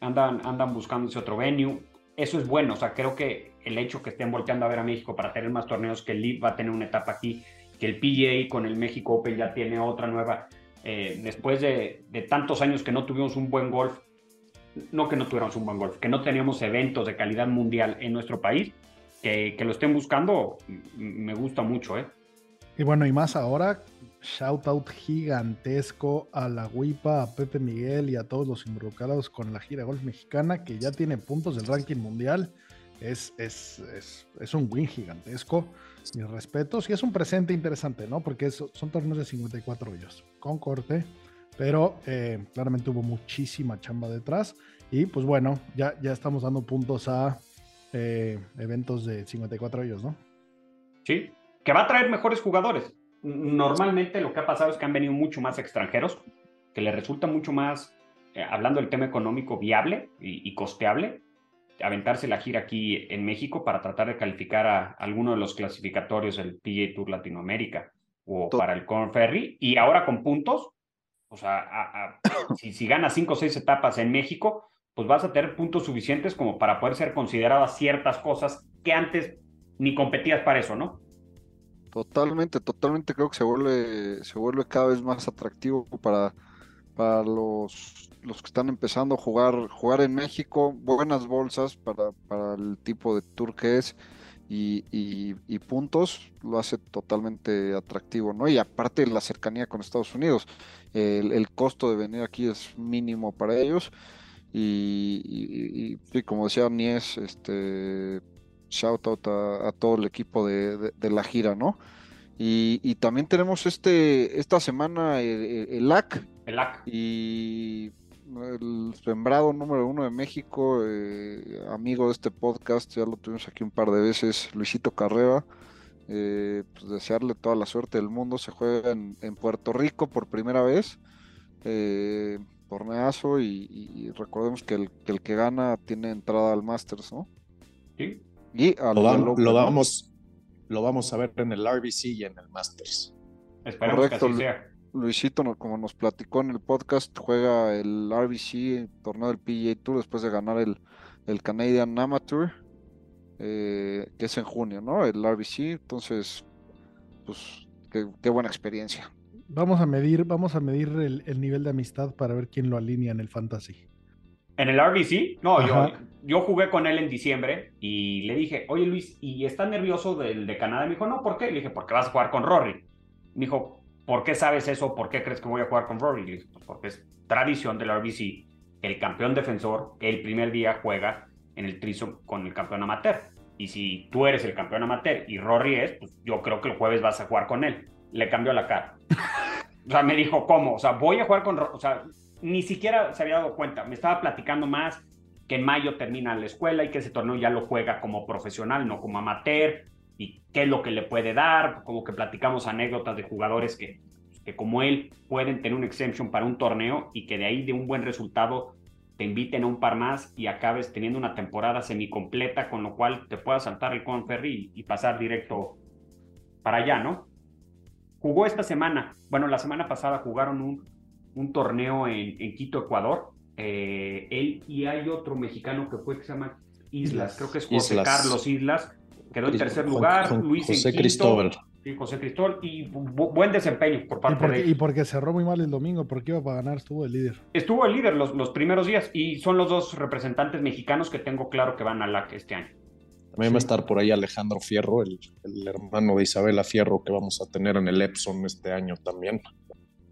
Andan, andan buscando ese otro venue. Eso es bueno, o sea, creo que el hecho que estén volteando a ver a México para tener más torneos, que el Liv va a tener una etapa aquí, que el PGA con el México Open ya tiene otra nueva eh, después de, tantos años que no tuvimos un buen golf, no que no tuviéramos un buen golf, que no teníamos eventos de calidad mundial en nuestro país, que, lo estén buscando, me gusta mucho, ¿eh? Y bueno, y más ahora, shout out gigantesco a la WIPA, a Pepe Miguel y a todos los involucrados con la gira golf mexicana, que ya tiene puntos del ranking mundial. Es, es, es, un win gigantesco mis respetos. Y es un presente interesante, ¿no? Porque son torneos de 54 hoyos, con corte, pero eh, claramente hubo muchísima chamba detrás. Y pues bueno, ya, ya estamos dando puntos a eh, eventos de 54 hoyos, ¿no? Sí, que va a traer mejores jugadores. Normalmente lo que ha pasado es que han venido mucho más extranjeros, que le resulta mucho más, eh, hablando del tema económico, viable y, y costeable aventarse la gira aquí en México para tratar de calificar a alguno de los clasificatorios del PGA Tour Latinoamérica o para el Corn Ferry. Y ahora con puntos, o sea, <coughs> si, si ganas cinco o seis etapas en México, pues vas a tener puntos suficientes como para poder ser consideradas ciertas cosas que antes ni competías para eso, ¿no? Totalmente, totalmente creo que se vuelve, se vuelve cada vez más atractivo para, para los los que están empezando a jugar, jugar en México, buenas bolsas para, para el tipo de tour que es y, y, puntos, lo hace totalmente atractivo, ¿no? Y aparte la cercanía con Estados Unidos, el, costo de venir aquí es mínimo para ellos y, y como decía Nies, este, shout out a, todo el equipo de, la gira, ¿no? Y, también tenemos este esta semana el, el, LAC. El LAC. Y el sembrado número uno de México, eh, amigo de este podcast, ya lo tuvimos aquí un par de veces, Luisito Carrera. Eh, pues desearle toda la suerte del mundo. Se juega en, Puerto Rico por primera vez. Eh, torneazo y, recordemos que el, que el, que gana tiene entrada al Masters, ¿no? Sí. Y lo, vamos, lo vamos a ver en el RBC y en el Masters. Esperemos que así sea. Luisito, como nos platicó en el podcast, juega el RBC, el torneo del PGA Tour, después de ganar el, el Canadian Amateur, eh, que es en junio, ¿no? El RBC, entonces, pues, qué, buena experiencia. Vamos a medir, vamos a medir el, nivel de amistad para ver quién lo alinea en el fantasy. ¿En el RBC? No, yo, yo, jugué con él en diciembre y le dije, oye Luis, ¿y está nervioso del de Canadá? Me dijo, no, ¿por qué? Le dije, porque vas a jugar con Rory. Me dijo, ¿por qué sabes eso? ¿Por qué crees que voy a jugar con Rory? Pues porque es tradición del RBC. El campeón defensor el primer día juega en el trizo con el campeón amateur. Y si tú eres el campeón amateur y Rory es, pues yo creo que el jueves vas a jugar con él. Le cambió la cara. O sea, me dijo, ¿cómo? O sea, voy a jugar con Rory. O sea, ni siquiera se había dado cuenta. Me estaba platicando más que en mayo termina la escuela y que ese torneo ya lo juega como profesional, no como amateur, y qué es lo que le puede dar, como que platicamos anécdotas de jugadores que, que como él pueden tener un exemption para un torneo y que de ahí de un buen resultado te inviten a un par más y acabes teniendo una temporada semicompleta, con lo cual te puedas saltar el Conferry y, y pasar directo para allá, ¿no? Jugó esta semana, bueno, la semana pasada jugaron un, un torneo en, en, Quito, Ecuador. Eh, él y hay otro mexicano que fue que se llama Islas, creo que es José Carlos Islas, quedó en tercer lugar, Luis José en Cristóbal. Sí, José Cristóbal, y buen desempeño por parte ¿Y porque, de Y porque cerró muy mal el domingo, porque iba para ganar, estuvo el líder. Estuvo el líder los, los primeros días, y son los dos representantes mexicanos que tengo claro que van a LAC este año. También va a estar por ahí Alejandro Fierro, el, el, hermano de Isabela Fierro que vamos a tener en el Epson este año también.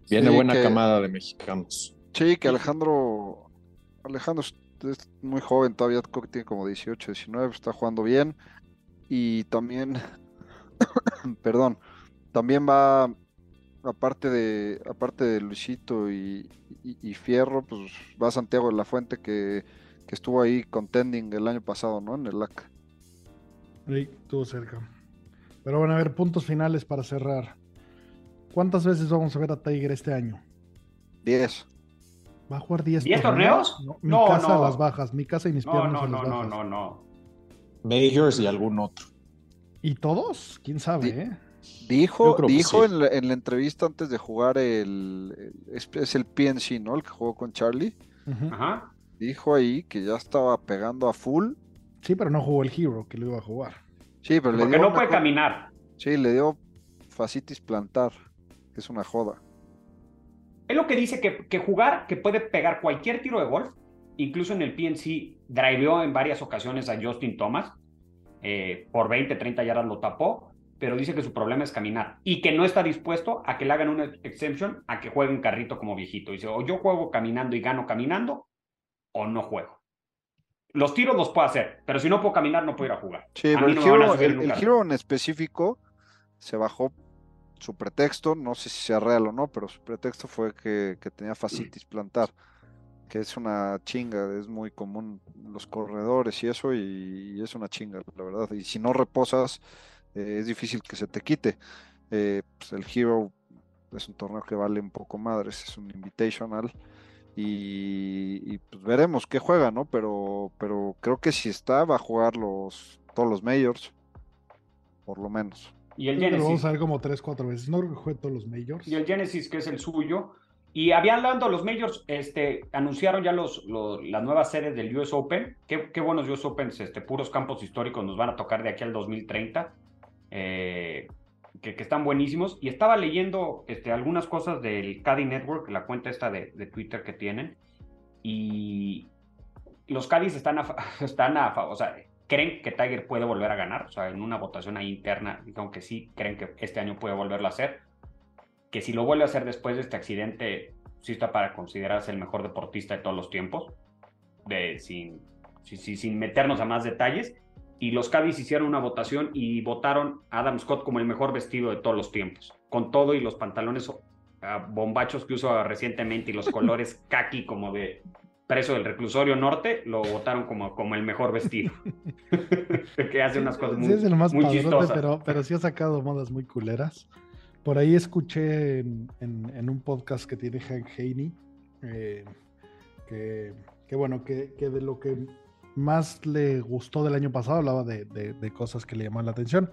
Viene Sí, buena que- camada de mexicanos. Sí, que Alejandro, Alejandro es es muy joven todavía, tiene como 18, 19, está jugando bien. Y también, <coughs> perdón, también va, aparte de, aparte de Luisito y, y- y Fierro, pues va Santiago de la Fuente que, que estuvo ahí contending el año pasado, ¿no? En el LAC. Sí, estuvo cerca. Pero bueno, a ver, puntos finales para cerrar. ¿Cuántas veces vamos a ver a Tiger este año? 10. ¿Va a jugar 10 ¿Diez torneos? No, mi No, casa no. a las bajas, mi casa y mis No, piernas no, a las no, no, bajas. no, no. Majors y algún otro. ¿Y todos? ¿Quién sabe, eh? Dijo, dijo sí. en, la, en la entrevista antes de jugar el, el- es, es el PNC, ¿no? El que jugó con Charlie. Ajá. Dijo ahí que ya estaba pegando a full. Sí, pero no jugó el Hero, que lo iba a jugar. Sí, pero le Porque dio no una puede caminar. Sí, le dio fascitis plantar, que es una joda. Es lo que dice que, que jugar, que puede pegar cualquier tiro de golf, incluso en el PNC, driveó en varias ocasiones a Justin Thomas, eh, por 20, 30 yardas lo tapó, pero dice que su problema es caminar y que no está dispuesto a que le hagan una exemption a que juegue un carrito como viejito. Dice, o yo juego caminando y gano caminando, o no juego. Los tiros los puedo hacer, pero si no puedo caminar, no puedo ir a jugar. Sí, A pero el, no el, en el específico se bajó su pretexto, no sé si sea real o no, pero su pretexto fue que, que tenía fascitis plantar, que es una chinga, es muy común los corredores y eso, y, y es una chinga, la verdad. Y si no reposas, eh, es difícil que se te quite. Eh, pues el Hero es un torneo que vale un poco madres, es un invitational. Y, y, pues veremos qué juega, ¿no? Pero, pero creo que si está, va a jugar los, todos los majors, por lo menos. Y el que lo vamos Genesis. a ver como 3, 4 veces. No creo que juegue todos los majors. y el Genesis, que es el suyo. Y habían hablando los majors, este, anunciaron ya los, los- las nuevas sedes del US Open. Qué, qué buenos US Opens, este, puros campos históricos nos van a tocar de aquí al 2030. eh, que, que están buenísimos. Y estaba leyendo este, algunas cosas del Caddy Network, la cuenta esta de, de Twitter que tienen. Y los Caddies están a, <laughs> están a fa- o sea, creen que Tiger puede volver a ganar. O sea, en una votación ahí interna, dijeron que sí, creen que este año puede volverlo a hacer que si lo vuelve a hacer después de este accidente, sí está para considerarse el mejor deportista de todos los tiempos, de, sin, si- si- sin meternos a más detalles. Y los Cadiz hicieron una votación y votaron a Adam Scott como el mejor vestido de todos los tiempos, con todo y los pantalones ah, bombachos que uso recientemente y los <laughs> colores kaki como de preso del reclusorio norte, lo votaron como, como el mejor vestido. <laughs> <laughs> que hace unas cosas muy, sí, es el más muy padrote, chistosas. pero, pero sí ha sacado modas muy culeras. Por ahí escuché en, un podcast que tiene Hank Haney eh, que, bueno, que, que, de lo que más le gustó del año pasado, hablaba de, cosas que le llamaban la atención,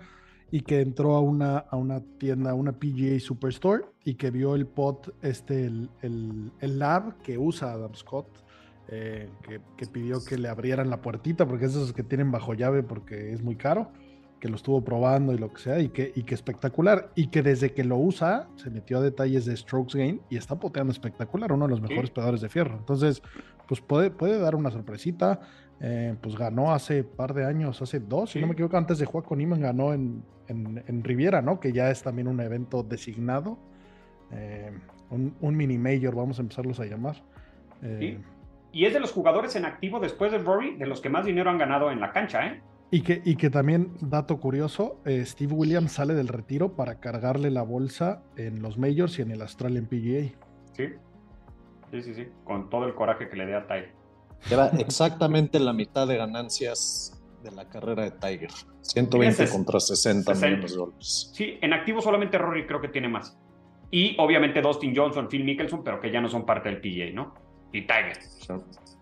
y que entró a una, a una tienda, una PGA Superstore, y que vio el pot, este, el, el, lab que usa Adam Scott, eh, que, pidió que le abrieran la puertita, porque esos que tienen bajo llave porque es muy caro, que lo estuvo probando y lo que sea, y que, y que espectacular, y que desde que lo usa se metió a detalles de strokes gain y está poteando espectacular, uno de los mejores sí. pedadores de fierro. Entonces, pues puede, puede dar una sorpresita. Eh, pues ganó hace par de años, hace dos, sí. si no me equivoco, antes de jugar con Iman, ganó en, en, en, Riviera, ¿no? Que ya es también un evento designado, eh, un, un, mini major, vamos a empezarlos a llamar. Eh, sí. Y es de los jugadores en activo después de Rory, de los que más dinero han ganado en la cancha, ¿eh? Y que, y que también, dato curioso, eh, Steve Williams sale del retiro para cargarle la bolsa en los Majors y en el Australian PGA. Sí, sí, sí, sí, con todo el coraje que le dé a Tiger. Lleva exactamente la mitad de ganancias de la carrera de Tiger. 120 es, contra 60, 60 millones de dólares. Sí, en activo solamente Rory creo que tiene más. Y obviamente Dustin Johnson, Phil Mickelson, pero que ya no son parte del PGA, ¿no? Y Tiger. Sí.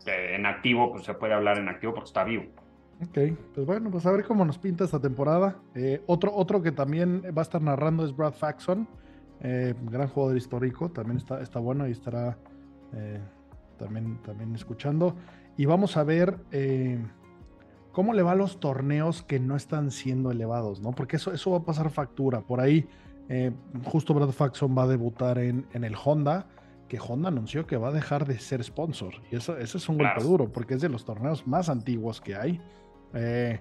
En activo, pues se puede hablar en activo porque está vivo. Ok, pues bueno, pues a ver cómo nos pinta esta temporada. Eh, otro, otro que también va a estar narrando es Brad Faxon, eh, gran jugador histórico, también está, está bueno y estará eh, también, también escuchando. Y vamos a ver eh, cómo le va a los torneos que no están siendo elevados, ¿no? Porque eso, eso va a pasar factura. Por ahí, justo Brad Faxon va a debutar en, en, el Honda, que Honda anunció que va a dejar de ser sponsor. Y eso, eso es un claro. golpe duro, porque es de los torneos más antiguos que hay. Eh,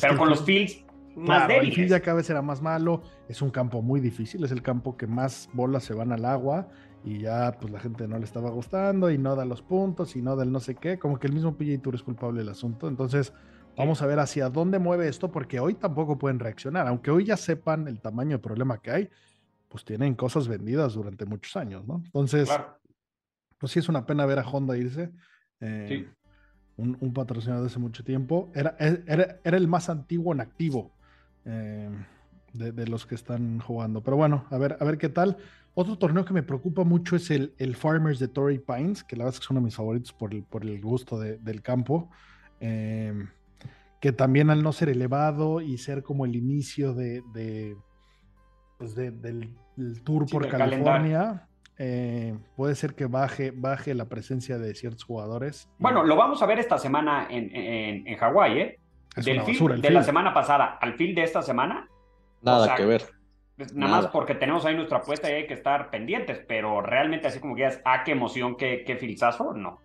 Pero con los fields más claro, el field ya cada vez será más malo. Es un campo muy difícil, es el campo que más bolas se van al agua y ya pues la gente no le estaba gustando y no da los puntos y no da el no sé qué, como que el mismo PGA Tour es culpable del asunto. Entonces, vamos a ver hacia dónde mueve esto porque hoy tampoco pueden reaccionar, aunque hoy ya sepan el tamaño de problema que hay, pues tienen cosas vendidas durante muchos años, ¿no? Entonces, claro. pues sí es una pena ver a Honda irse. Eh, sí. Un, un, patrocinador de hace mucho tiempo. Era, era, era el más antiguo en activo. Eh, de, de, los que están jugando. Pero bueno, a ver, a ver qué tal. Otro torneo que me preocupa mucho es el, el Farmers de Torrey Pines, que la verdad es que es uno de mis favoritos por el, por el gusto de, del campo. Eh, que también al no ser elevado y ser como el inicio de, de pues de, del, tour sí, por California, eh, puede ser que baje, baje la presencia de ciertos jugadores. Bueno, lo vamos a ver esta semana en, en, en Hawái, ¿eh? Es Del basura, de la semana pasada al fin de esta semana. Nada o sea, que ver. Nada, nada, más porque tenemos ahí nuestra apuesta y hay que estar pendientes, pero realmente así como que es, ah, qué emoción, qué, qué filzazo, no.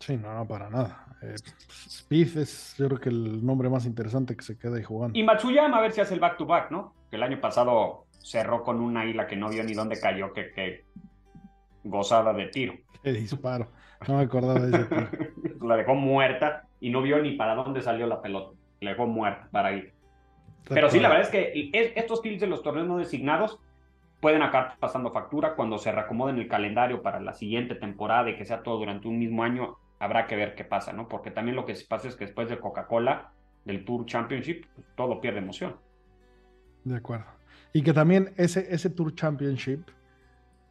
Sí, no, no, para nada. Eh, Spieth es yo creo que el nombre más interesante que se queda ahí jugando. Y Matsuyama a ver si hace el back-to-back, -back, ¿no? Que el año pasado cerró con una isla que no vio ni dónde cayó, que, que gozada de tiro. Qué disparo. No me acordaba de ese tiro. <laughs> la dejó muerta y no vio ni para dónde salió la pelota. La dejó muerta para ir. Pero sí, la verdad es que estos kills de los torneos no designados pueden acabar pasando factura cuando se reacomoden el calendario para la siguiente temporada y que sea todo durante un mismo año. Habrá que ver qué pasa, ¿no? Porque también lo que pasa es que después de Coca-Cola, del Tour Championship, todo pierde emoción. De acuerdo. Y que también ese, ese Tour Championship,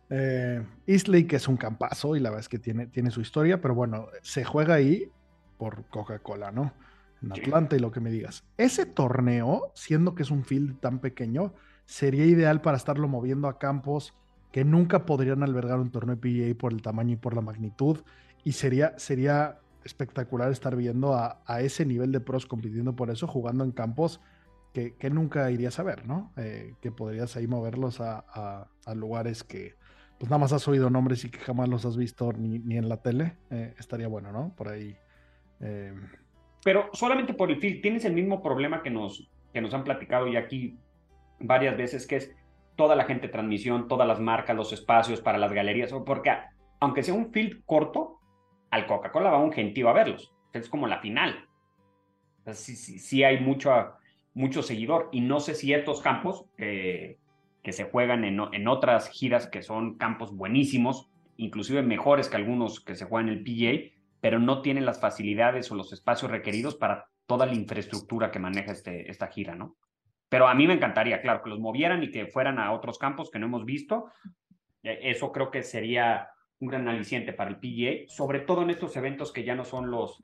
eh, East que es un campazo y la verdad es que tiene, tiene su historia, pero bueno, se juega ahí por Coca-Cola, ¿no? en Atlanta y lo que me digas. Ese torneo, siendo que es un field tan pequeño, sería ideal para estarlo moviendo a campos que nunca podrían albergar un torneo PGA por el tamaño y por la magnitud. Y sería, sería espectacular estar viendo a, a ese nivel de pros compitiendo por eso, jugando en campos que, que nunca irías a ver, ¿no? Eh, que podrías ahí moverlos a, a, a, lugares que pues nada más has oído nombres y que jamás los has visto ni, ni en la tele. Eh, estaría bueno, ¿no? Por ahí. Eh, pero solamente por el field tienes el mismo problema que nos, que nos han platicado ya aquí varias veces, que es toda la gente transmisión, todas las marcas, los espacios para las galerías, porque aunque sea un field corto, al Coca-Cola va un gentío a verlos. Es como la final. sí, sí, sí, hay mucho, mucho seguidor. Y no sé si estos campos eh, que se juegan en, en otras giras, que son campos buenísimos, inclusive mejores que algunos que se juegan en el PGA, pero no tienen las facilidades o los espacios requeridos para toda la infraestructura que maneja este, esta gira, ¿no? Pero a mí me encantaría, claro, que los movieran y que fueran a otros campos que no hemos visto. Eso creo que sería un gran aliciente para el PGA, sobre todo en estos eventos que ya no son los,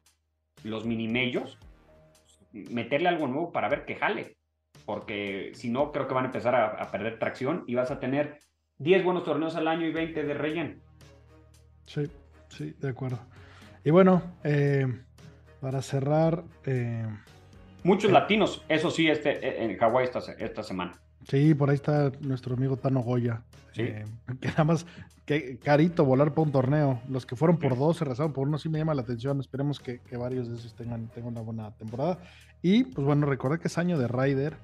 los mini majors, meterle algo nuevo para ver que jale, porque si no, creo que van a empezar a, a perder tracción y vas a tener 10 buenos torneos al año y 20 de relleno. Sí, sí, de acuerdo. Y bueno, eh, para cerrar. Eh, Muchos eh, latinos, eso sí, este, en Hawái esta, esta semana. Sí, por ahí está nuestro amigo Tano Goya. Sí. Eh, <laughs> que nada más, que carito volar por un torneo. Los que fueron por dos se rezaron por uno, sí me llama la atención. Esperemos que, que varios de esos tengan, tengan una buena temporada. Y pues bueno, recordad que es año de Ryder,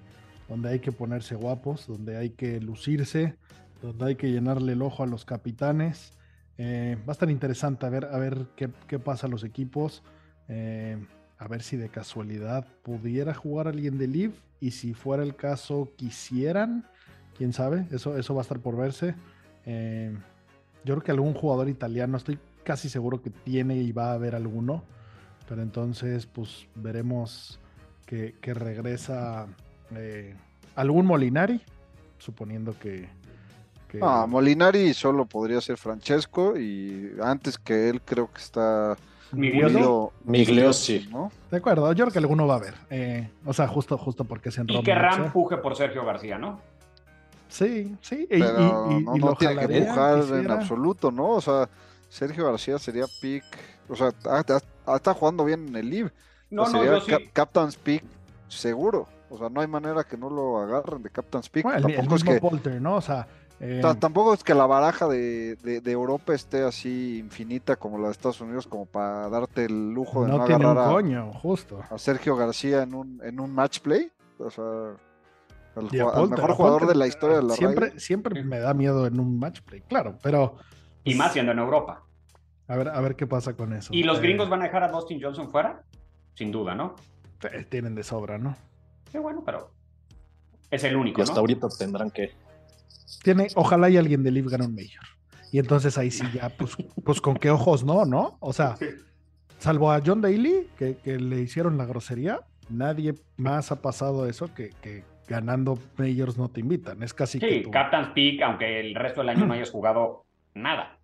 donde hay que ponerse guapos, donde hay que lucirse, donde hay que llenarle el ojo a los capitanes. Eh, va a estar interesante a ver, a ver qué, qué pasa a los equipos. Eh, a ver si de casualidad pudiera jugar alguien de Live y si fuera el caso quisieran, quién sabe, eso, eso va a estar por verse. Eh, yo creo que algún jugador italiano, estoy casi seguro que tiene y va a haber alguno, pero entonces pues veremos que, que regresa eh, algún Molinari, suponiendo que... que Ah, Molinari solo podría ser Francesco y antes que él creo que está. Migliosi. ¿no? De acuerdo, yo creo que alguno va a haber. eh, o sea, justo, justo porque es en Y que Ram puje por Sergio García, ¿no? Sí, sí. y- Pero y, y- no, y no tiene que empujar en absoluto, ¿no? O sea, Sergio García sería pick, o sea, ah, ah, ah, está jugando bien en el Live. No, O sea, no, sería yo sí. cap- Captain's pick seguro. O sea, no hay manera que no lo agarren de Captain's pick. Bueno, el tampoco, es que, Polter, ¿no? O sea, eh, tampoco es que la baraja de, de- de Europa esté así infinita como la de Estados Unidos, como para darte el lujo de no, no tiene un agarrar a, justo. a Sergio García en un, en un match play. O sea, el, al Polter, mejor jugador Polter, de la historia de la Siempre, siempre me da miedo en un match play, claro, pero Y más siendo en Europa. a ver, a ver qué pasa con eso. ¿Y los Eh, gringos van a dejar a Dustin Johnson fuera? Sin duda, ¿no? eh, tienen de sobra, ¿no? Qué bueno, pero es el único, Y hasta ¿no? ahorita tendrán que. Tiene, ojalá y alguien de Live gane un Major. Y entonces ahí sí ya, pues, pues con qué ojos no, ¿no? O sea, salvo a John Daly, que, que le hicieron la grosería, nadie más ha pasado eso que, que ganando Majors no te invitan. Es casi que Sí, tú- Captain's Peak, aunque el resto del año no hayas jugado nada.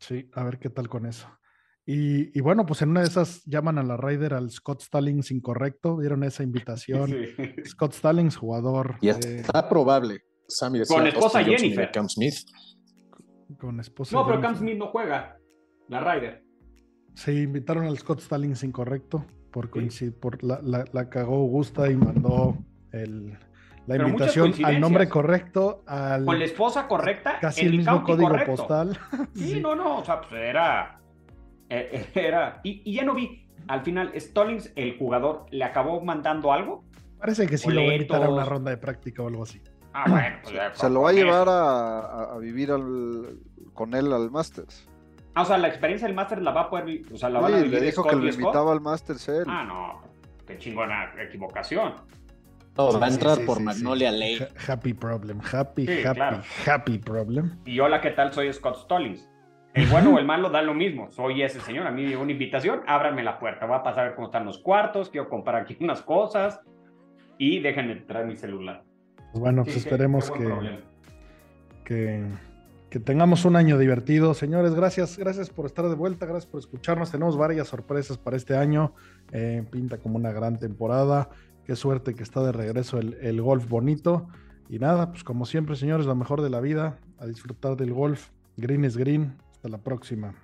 Sí, a ver qué tal con eso. Y, y bueno, pues en una de esas llaman a la Ryder al Scott Stallings incorrecto. ¿Vieron esa <laughs> invitación? Sí. Scott Stallings, jugador Y eh, está probable. Sammy decía Con esposa y Jennifer. Cam Smith. con esposa. No, pero. Cam Smith no juega. La Ryder. Se invitaron al Scott Stallings incorrecto por, Sí. por la, la- la cagó Augusta y mandó el- la Pero invitación al nombre correcto, al Con la esposa correcta, casi el mismo código correcto. postal. Sí, <laughs> Sí. no, no, o sea, pues era. Eh, <laughs> Era. Y, y ya no vi. Al final, Stallings, el jugador, le acabó mandando algo. Parece que sí lo va a invitar a una ronda de práctica o algo así. Ah, bueno, pues ya, Se lo va a llevar a, a- a vivir al- con él al Masters. Ah, o sea, la experiencia del Master la va a poder. O sea, la van a Sí, vivir le dijo Scott que lo invitaba al Masters él. Ah, no. Qué chingona equivocación. No, Sí, va a sí, entrar sí, por sí, Magnolia sí. Ha- Happy problem, happy, Sí, happy, claro. happy problem. Y hola, ¿qué tal? Soy Scott Stallings. El bueno o el malo da lo mismo. Soy ese señor. A mí me llegó una invitación. Ábranme la puerta. Voy a pasar a ver cómo están los cuartos. Quiero comprar aquí unas cosas. Y déjenme traer mi celular. Pues bueno, pues Sí, qué- esperemos que, que tengamos un año divertido. Señores, gracias, gracias por estar de vuelta, gracias por escucharnos. Tenemos varias sorpresas para este año. Eh, pinta como una gran temporada. Qué suerte que está de regreso el, el golf bonito. Y nada, pues como siempre, señores, lo mejor de la vida. A disfrutar del golf. Green es green. Hasta la próxima.